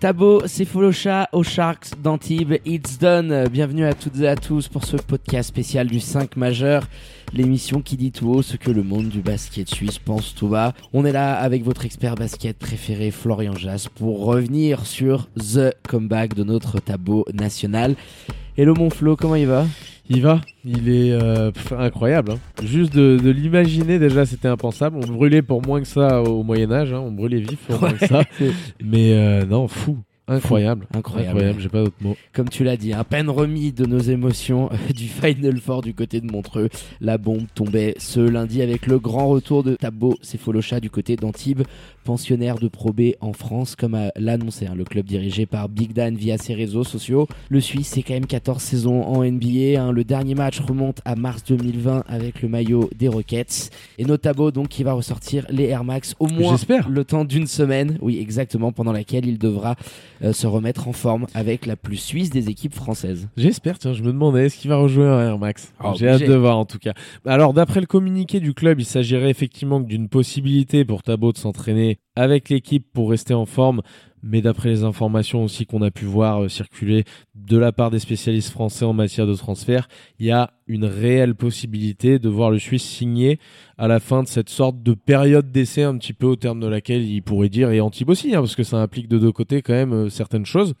Tabo, c'est Follocha aux Sharks d'Antibes. It's done. Bienvenue à toutes et à tous pour ce podcast spécial du 5 majeur. L'émission qui dit tout haut ce que le monde du basket suisse pense tout bas. On est là avec votre expert basket préféré Florian Jass pour revenir sur The Comeback de notre Tabo national. Hello mon Flo, comment il va? Il va, il est euh, pff, incroyable. hein. Juste de, de l'imaginer déjà, c'était impensable. On brûlait pour moins que ça au Moyen Âge, hein. on brûlait vif pour moins que ça. Mais euh, non, fou, incroyable, Incroyable. J'ai pas d'autre mot. Comme tu l'as dit, à peine remis de nos émotions euh, du Final Four du côté de Montreux, la bombe tombait ce lundi avec le grand retour de Tabo Sefolocha du côté d'Antibes, pensionnaire de Pro B en France, comme a- l'a annoncé hein, le club dirigé par Big Dan via ses réseaux sociaux. Le Suisse, c'est quand même 14 saisons en NBA. hein. Le dernier match remonte à mars 2020 avec le maillot des Rockets. Et notre Tabo, donc, qui va ressortir les Air Max au moins le temps d'une semaine. Oui, exactement, pendant laquelle il devra euh, se remettre en forme avec la plus suisse des équipes françaises. J'espère, tiens, je me demandais est-ce qu'il va rejouer un Air Max Ah, J'ai hâte de voir en tout cas. Alors, d'après le communiqué du club, il s'agirait effectivement d'une possibilité pour Tabo de s'entraîner avec l'équipe pour rester en forme. Mais d'après les informations aussi qu'on a pu voir euh, circuler de la part des spécialistes français en matière de transfert, il y a une réelle possibilité de voir le Suisse signer à la fin de cette sorte de période d'essai un petit peu au terme de laquelle il pourrait dire et Antibes aussi, hein, parce que ça implique de deux côtés quand même euh, certaines choses.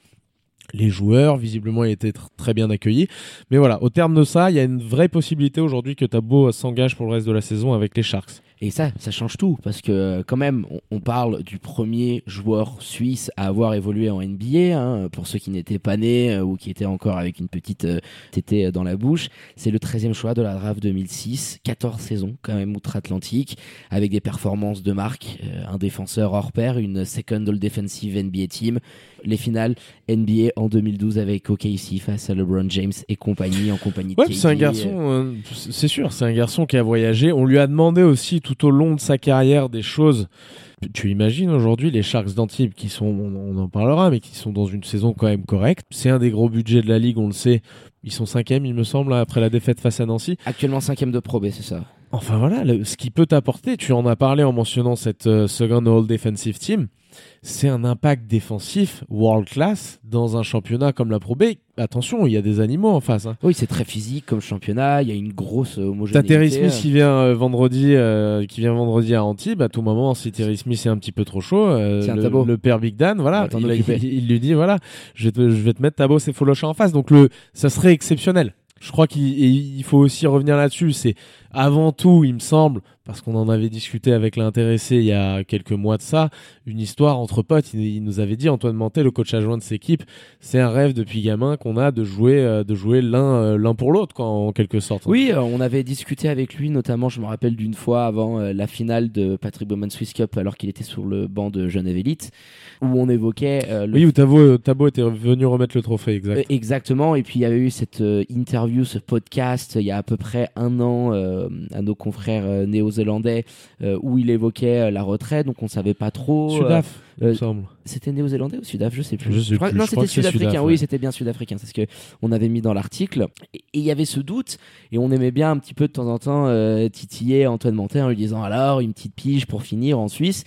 Les joueurs, visiblement, étaient tr- très bien accueillis. Mais voilà, au terme de ça, il y a une vraie possibilité aujourd'hui que Tabo s'engage pour le reste de la saison avec les Sharks. Et ça, ça change tout parce que quand même, on, parle du premier joueur suisse à avoir évolué en NBA. hein, pour ceux qui n'étaient pas nés euh, ou qui étaient encore avec une petite euh, tétée dans la bouche, c'est le 13e choix de la draft 2006, 14 saisons quand même outre-Atlantique, avec des performances de marque, euh, un défenseur hors pair, une second all defensive NBA team, les finales NBA en 2012 avec OKC face à LeBron James et compagnie en compagnie de Ouais, c'est un garçon, euh, c'est sûr, c'est un garçon qui a voyagé. On lui a demandé aussi tout au long de sa carrière des choses. Tu imagines aujourd'hui les Sharks d'Antibes qui sont, on, en parlera, mais qui sont dans une saison quand même correcte. C'est un des gros budgets de la ligue, on le sait. Ils sont cinquième, il me semble, après la défaite face à Nancy. Actuellement 5e de Pro B, c'est ça. Enfin voilà, le- ce qui peut t'apporter, tu en as parlé en mentionnant cette euh, second all defensive team, c'est un impact défensif world class dans un championnat comme la Pro B. Attention, il y a des animaux en face. Hein. Oui, c'est très physique comme championnat. Il y a une grosse euh, T'as homogénéité. Terry Smith qui vient euh, vendredi, euh, qui vient vendredi à Antibes. À tout moment, si Terry Smith est un petit peu trop chaud, euh, le, père Big Dan, voilà, il, occuper. il- il lui dit voilà, je vais te, je vais te mettre Tabo, c'est Folocha en face. Donc le, ça serait exceptionnel. Je crois qu'il faut aussi revenir là-dessus. C'est avant tout, il me semble, parce qu'on en avait discuté avec l'intéressé il y a quelques mois de ça, une histoire entre potes. Il, il nous avait dit Antoine Mantet, le coach adjoint de cette équipe, c'est un rêve depuis gamin qu'on a de jouer, euh, de jouer l'un, euh, l'un pour l'autre, quoi, en quelque sorte. Oui, euh, on avait discuté avec lui, notamment, je me rappelle d'une fois avant la finale de Patrick Bowman Swiss Cup, alors qu'il était sur le banc de Genève Elite, où on évoquait euh, le Oui, où Tabo, Tabo était venu remettre le trophée, exact. Euh, Exactement, et puis il y avait eu cette euh, interview, ce podcast, il y a à peu près un an à nos confrères euh, néo-zélandais euh, où il évoquait euh, la retraite, donc on savait pas trop. euh, Sudaf, il me semble. C'était néo-zélandais ou sudaf, je sais plus. Je sais crois- plus, non, c'était sud-africain. Sudaf, Oui, ouais. c'était bien sud-africain. C'est ce que on avait mis dans l'article. Et il y avait ce doute, et on aimait bien un petit peu de temps en temps euh, titiller Antoine Mantet en lui disant alors une petite pige pour finir en Suisse.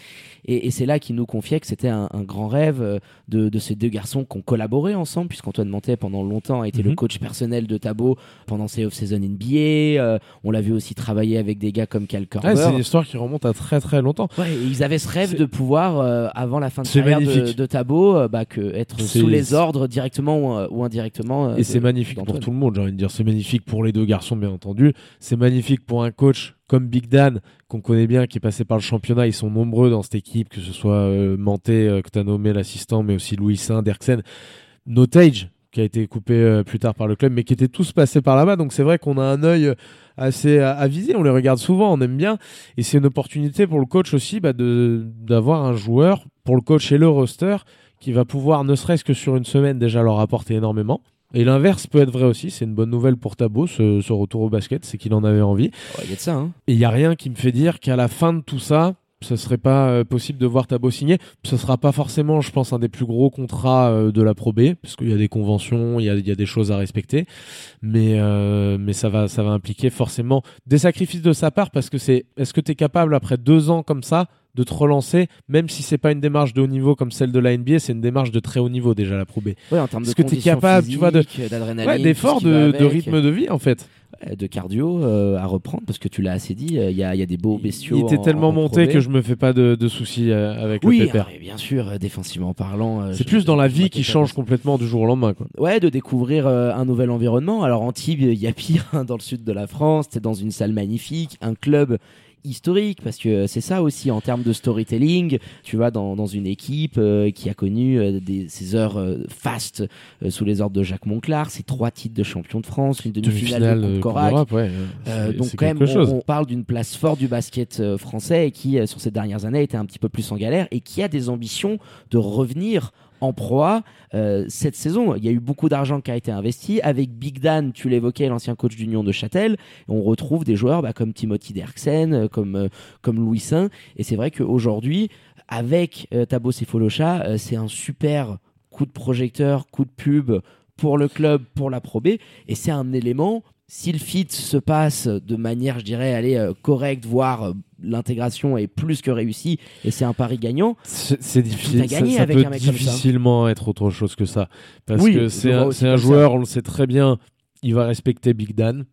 Et, et c'est là qu'il nous confiait que c'était un, un grand rêve euh, de, de ces deux garçons qui ont collaboré ensemble, puisqu'Antoine Mantet pendant longtemps a été le Mhm. coach personnel de Tabo pendant ses off-season NBA. euh, on l'a vu aussi travailler avec des gars comme Cal. Ouais, c'est une histoire qui remonte à très très longtemps. Ouais, et ils avaient ce rêve de pouvoir, euh, avant la fin de carrière de, de Tabo, euh, bah, que être sous les ordres directement ou, euh, ou indirectement. euh, Et c'est magnifique pour tout le monde, j'ai envie de dire. C'est magnifique pour les deux garçons, bien entendu. C'est magnifique pour un coach comme Big Dan, qu'on connaît bien, qui est passé par le championnat. Ils sont nombreux dans cette équipe, que ce soit euh, Manté, euh, que tu as nommé l'assistant, mais aussi Louis Saint, Derksen. Notage, qui a été coupé euh, plus tard par le club, mais qui étaient tous passés par là-bas. Donc c'est vrai qu'on a un œil assez avisé. On les regarde souvent, on aime bien. Et c'est une opportunité pour le coach aussi bah, d'avoir un joueur, pour le coach et le roster, qui va pouvoir, ne serait-ce que sur une semaine, déjà leur apporter énormément. Et l'inverse peut être vrai aussi, c'est une bonne nouvelle pour Tabo, ce, ce retour au basket, c'est qu'il en avait envie. Il y a de ça, hein. Et il n'y a rien qui me fait dire qu'à la fin de tout ça, ce serait pas euh, possible de voir Tabo signer. Ce sera pas forcément, je pense, un des plus gros contrats euh, de la Pro B, parce qu'il y a des conventions, il y a, il y a des choses à respecter, mais euh, mais ça va ça va impliquer forcément des sacrifices de sa part, parce que c'est est-ce que tu es capable après deux ans comme ça de te relancer, même si c'est pas une démarche de haut niveau comme celle de la NBA, c'est une démarche de très haut niveau déjà la Pro B. Ouais, en termes de Est-ce que tu es capable, tu vois, de- d'adrénaline, Ouais, tout d'effort, ce qui va de, de rythme de vie en fait. euh, de cardio euh, à reprendre parce que tu l'as assez dit, euh, il y, a, y a des beaux bestiaux. Il était en- tellement en monté que je me fais pas de, de soucis euh, avec Oui, le pépère. ah, mais bien sûr, euh, défensivement parlant. euh, C'est plus dans la vie qui change complètement du jour au lendemain. Quoi. Ouais, de découvrir euh, un nouvel environnement. Alors Antibes, il y a pire hein, dans le sud de la France. T'es dans une salle magnifique, un club historique parce que c'est ça aussi en termes de storytelling. Tu vas dans, dans une équipe euh, qui a connu euh, des, ces heures euh, fastes euh, sous les ordres de Jacques Monclar, ses trois titres de champion de France, une demi-finale de Coupe Corac. ouais. Euh, donc quand même, on, on parle d'une place forte du basket français et qui, sur ces dernières années, était un petit peu plus en galère et qui a des ambitions de revenir en proie euh, cette saison. Il y a eu beaucoup d'argent qui a été investi. Avec Big Dan, tu l'évoquais, l'ancien coach d'Union de Châtel, on retrouve des joueurs bah, comme Timothy Derksen, euh, comme, euh, comme Louis Saint. Et c'est vrai qu'aujourd'hui, avec euh, Tabo c'est un super coup de projecteur, coup de pub pour le club, pour la Pro B. Et c'est un élément, si le fit se passe de manière, je dirais, allez, euh, correcte, voire l'intégration est plus que réussie, et c'est un pari gagnant, C'est difficile. Ça, ça peut ça. difficilement être autre chose que ça. Parce Oui, que c'est un, ça. joueur, on le sait très bien, il va respecter Big Dan,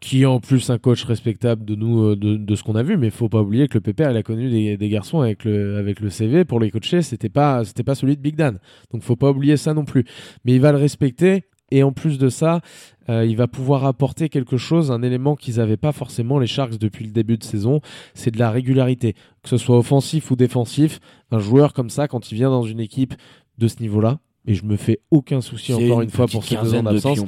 qui est en plus un coach respectable de nous, euh, de, de ce qu'on a vu. Mais il faut pas oublier que le Pépère, il a connu des, des garçons avec le, avec le CV pour les coacher. C'était pas, c'était pas celui de Big Dan. Donc faut pas oublier ça non plus. Mais il va le respecter. Et en plus de ça, euh, il va pouvoir apporter quelque chose, un élément qu'ils n'avaient pas forcément les Sharks depuis le début de saison, c'est de la régularité. Que ce soit offensif ou défensif, un joueur comme ça, quand il vient dans une équipe de ce niveau-là, et je me fais aucun souci encore une, fois pour ces deux ans d'absence.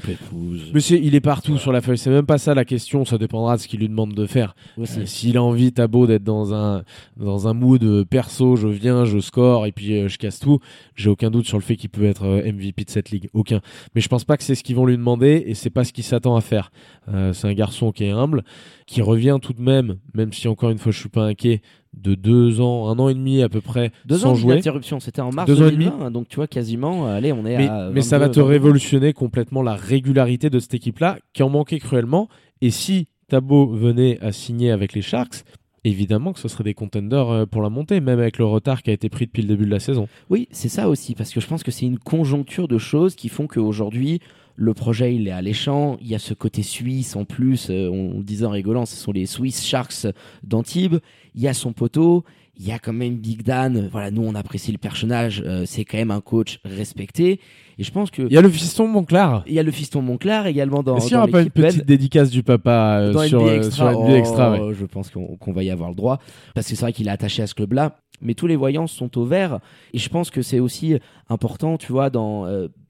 c'est- il est partout sur la feuille, c'est même pas ça la question, ça dépendra de ce qu'il lui demande de faire. Euh, S'il a envie, Tabo, d'être dans un, dans un mood euh, perso, je viens, je score et puis euh, je casse tout, j'ai aucun doute sur le fait qu'il peut être MVP de cette ligue. Aucun. Mais je pense pas que c'est ce qu'ils vont lui demander et c'est pas ce qu'il s'attend à faire. Euh, c'est un garçon qui est humble, qui revient tout de même, même si encore une fois je suis pas inquiet, de deux ans, un an et demi à peu près, Deux sans ans jouer. d'interruption, c'était en mars Deux ans et 2020, donc tu vois quasiment, euh, allez, on est Mais, à. mais ça va 22, te 22. révolutionner complètement la régularité de cette équipe-là, qui en manquait cruellement. Et si Tabo venait à signer avec les Sharks, évidemment que ce serait des contenders euh, pour la montée, même avec le retard qui a été pris depuis le début de la saison. Oui, c'est ça aussi, parce que je pense que c'est une conjoncture de choses qui font qu'aujourd'hui, le projet, il est alléchant. Il y a ce côté suisse en plus, euh, on le disait en rigolant, ce sont les Swiss Sharks d'Antibes. Il y a son poteau, il y a quand même Big Dan. Voilà, nous, on apprécie le personnage, euh, c'est quand même un coach respecté. Et je pense que. Il y a le fiston Monclar. Il y a le fiston Monclar également dans, Est-ce qu'il n'y aura pas une petite dédicace du papa euh, dans sur, NBA euh, Extra, sur NBA Extra oh, ouais. Je pense qu'on va y avoir le droit. Parce que c'est vrai qu'il est attaché à ce club-là. Mais tous les voyants sont au vert. Et je pense que c'est aussi important, tu vois, dans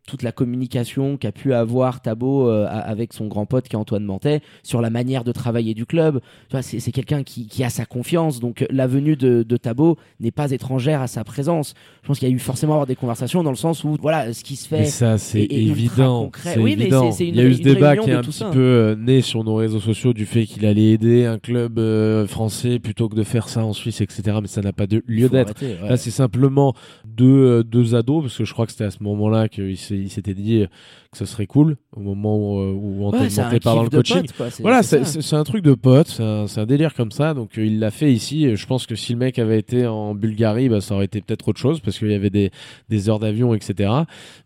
toute la communication qu'a pu avoir Tabo euh, avec son grand pote qui est Antoine Mantet sur la manière de travailler du club. C'est c'est quelqu'un qui, qui a sa confiance. Donc la venue de, de Tabo n'est pas étrangère à sa présence. Je pense qu'il y a eu forcément avoir des conversations dans le sens où, voilà, ce qui se Mais fait. ça, c'est évident. c'est Oui, mais évident. c'est- c'est une Il y a eu ce débat qui est un petit ça. peu euh, né sur nos réseaux sociaux du fait qu'il allait aider un club euh, français plutôt que de faire ça en Suisse, etc. Mais ça n'a pas de lieu d'être. arrêter, ouais. Là, c'est simplement deux, deux ados, parce que je crois que c'était à ce moment-là qu'il s'est- il s'était dit que ce serait cool, au moment où, euh, où Antoine Ouais, part dans le coaching. pote, quoi, c'est- Voilà, c'est un truc de pote, c'est un, délire comme ça, donc euh, il l'a fait ici. Je pense que si le mec avait été en Bulgarie, bah, ça aurait été peut-être autre chose, parce qu'il y avait des, des heures d'avion, etc.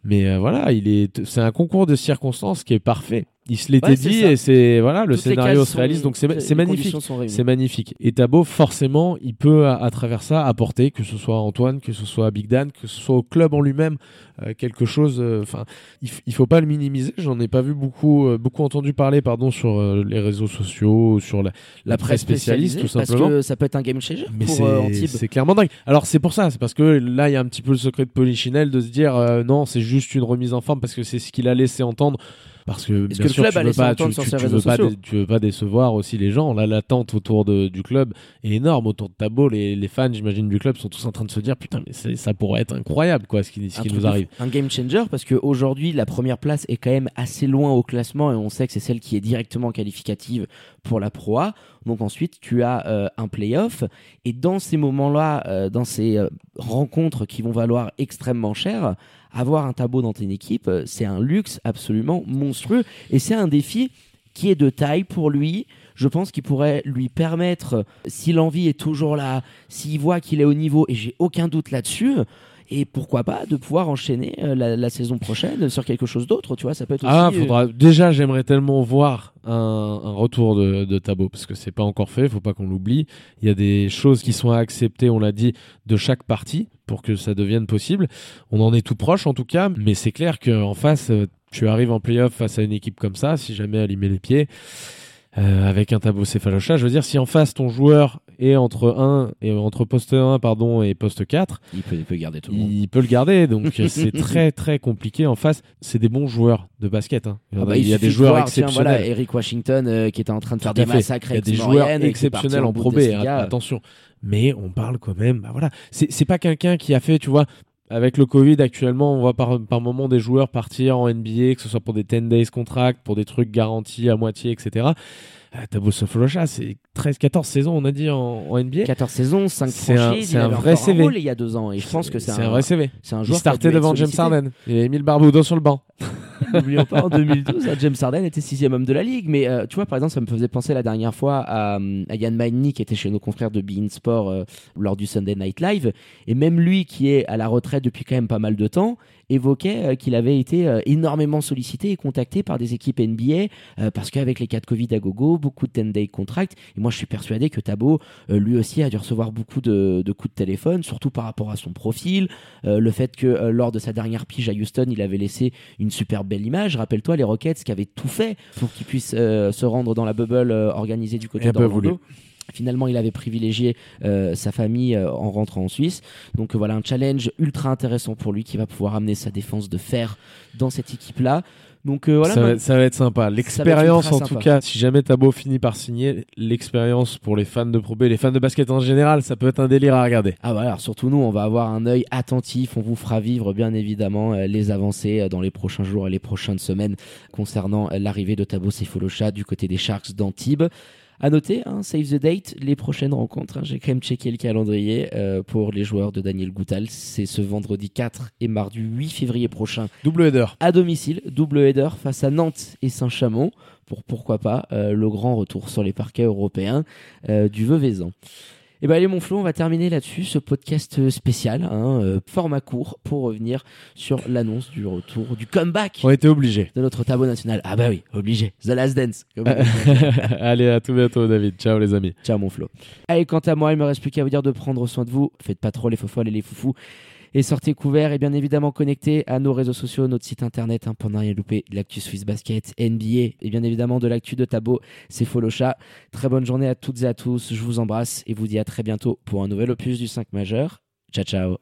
Mais euh, voilà, il est, c'est un concours de circonstances qui est parfait. Il se l'était Ouais, dit et c'est voilà, le Toutes scénario se sont- réalise, donc c'est magnifique. C'est magnifique. Et Tabo, forcément, il peut, à, à travers ça, apporter, que ce soit Antoine, que ce soit Big Dan, que ce soit au club en lui-même, euh, quelque chose. Enfin, il, il faut pas le minimiser. J'en ai pas vu beaucoup, euh, beaucoup entendu parler, pardon, sur euh, les réseaux sociaux, sur la, la presse spécialiste, tout parce simplement. que ça peut être un game changer Mais pour euh, c'est Antibes. c'est clairement dingue. Alors c'est pour ça, c'est parce que là il y a un petit peu le secret de Polichinelle de se dire euh, non c'est juste une remise en forme parce que c'est ce qu'il a laissé entendre. Parce que bien que le sûr, club tu veux pas, tu, sur tu- ses tu veux pas dé- tu veux pas décevoir aussi les gens. Là, l'attente autour de, du club est énorme autour de Tabo. Les, les fans, j'imagine, du club sont tous en train de se dire putain, mais ça pourrait être incroyable quoi, ce qui, ce nous arrive. Un game changer parce qu'aujourd'hui, la première place est quand même assez loin au classement et on sait que c'est celle qui est directement qualificative pour la Pro A. Donc ensuite, tu as euh, un playoff et dans ces moments-là, euh, dans ces euh, rencontres qui vont valoir extrêmement cher, avoir un tableau dans ton équipe, euh, c'est un luxe absolument monstrueux et c'est un défi qui est de taille pour lui. Je pense qu'il pourrait lui permettre, si l'envie est toujours là, s'il voit qu'il est au niveau, et j'ai aucun doute là-dessus, et pourquoi pas de pouvoir enchaîner euh, la, la saison prochaine sur quelque chose d'autre, tu vois, ça peut être aussi... Ah, euh, faudra... déjà, j'aimerais tellement voir un, un retour de, de Tabo parce que c'est pas encore fait. Faut pas qu'on l'oublie. Il y a des choses qui sont à accepter, on l'a dit, de chaque partie pour que ça devienne possible. On en est tout proche en tout cas, mais c'est clair qu'en face, euh, tu arrives en playoff face à une équipe comme ça, si jamais elle y met les pieds. Euh, avec un tableau céphalocha, je veux dire, si en face ton joueur est entre 1 et entre poste 1 pardon et poste 4, il, peut, il peut garder tout le monde. il peut le garder. Donc c'est très très compliqué. En face, c'est des bons joueurs de basket. hein. Il y, en Ah a- bah, il y a des de joueurs voir, tiens, exceptionnels. voilà, Eric Washington euh, qui était en train de faire des fait. massacres Il y a des joueurs exceptionnels en Pro B, attention. Mais on parle quand même, bah voilà, c'est pas quelqu'un qui a fait, tu vois, avec le Covid actuellement, on voit par, par moment des joueurs partir en NBA, que ce soit pour des 10 days contract, pour des trucs garantis à moitié, etc. Euh, Tabo Sofolocha, c'est 13, 14 saisons, on a dit, en, en NBA. 14 saisons, 5 C'est un- franchises, c'est il un avait vrai CV. un rôle il y a deux ans et je pense que c'est un, vrai CV. c'est un Il joueur qui a dû startait devant James. Harden. Il a mis le Barbudo sur le banc. N'oublions pas, en 2012, James Harden était sixième homme de la ligue. Mais euh, tu vois, par exemple, ça me faisait penser la dernière fois à, euh, à Yann Magny, qui était chez nos confrères de Bein Sport euh, lors du Sunday Night Live. Et même lui, qui est à la retraite depuis quand même pas mal de temps, évoquait euh, qu'il avait été euh, énormément sollicité et contacté par des équipes NBA euh, parce qu'avec les cas de Covid à gogo, beaucoup de 10-day contracts. Et moi, je suis persuadé que Tabo, lui aussi, a dû recevoir beaucoup de, de coups de téléphone, surtout par rapport à son profil, le fait que lors de sa dernière pige à Houston, il avait laissé une super belle image. Rappelle-toi les Rockets qui avaient tout fait pour qu'il puisse se rendre dans la bubble organisée du côté d'Orlando. Finalement, il avait privilégié euh, sa famille euh, en rentrant en Suisse. Donc euh, voilà un challenge ultra intéressant pour lui qui va pouvoir amener sa défense de fer dans cette équipe-là. Donc euh, voilà. ça, va, être- ça va être sympa. L'expérience, en tout cas, si jamais Tabo finit par signer, l'expérience pour les fans de Pro B, les fans de basket en général, ça peut être un délire à regarder. Ah voilà, alors surtout nous, on va avoir un œil attentif, on vous fera vivre bien évidemment euh, les avancées euh, dans les prochains jours et les prochaines semaines concernant l'arrivée de Tabo Sefolosha du côté des Sharks d'Antibes. À noter, hein, save the date, les prochaines rencontres. hein, J'ai quand même checké le calendrier euh, pour les joueurs de Daniel Goutal. C'est ce vendredi 4 et mardi 8 février prochain Double header. à domicile, double header face à Nantes et Saint-Chamond pour pourquoi pas euh, le grand retour sur les parquets européens euh, du Veuvezan. Et ben allez mon Flo, on va terminer là-dessus ce podcast spécial, hein, euh, format court pour revenir sur l'annonce du retour, du comeback On était obligés. de notre tableau national. Ah bah oui, obligé. The Last Dance. comme- Allez, à tout bientôt, David. Ciao, les amis. Ciao mon Flo. Allez, quant à moi, il me reste plus qu'à vous dire de prendre soin de vous. Faites pas trop les faux folles et les foufous. Et sortez couverts et bien évidemment connectés à nos réseaux sociaux, notre site internet, hein, pour ne rien louper, l'actu Swiss Basket, NBA et bien évidemment de l'actu de Tabo, c'est Follocha. Très bonne journée à toutes et à tous, je vous embrasse et vous dis à très bientôt pour un nouvel opus du 5 majeur. Ciao ciao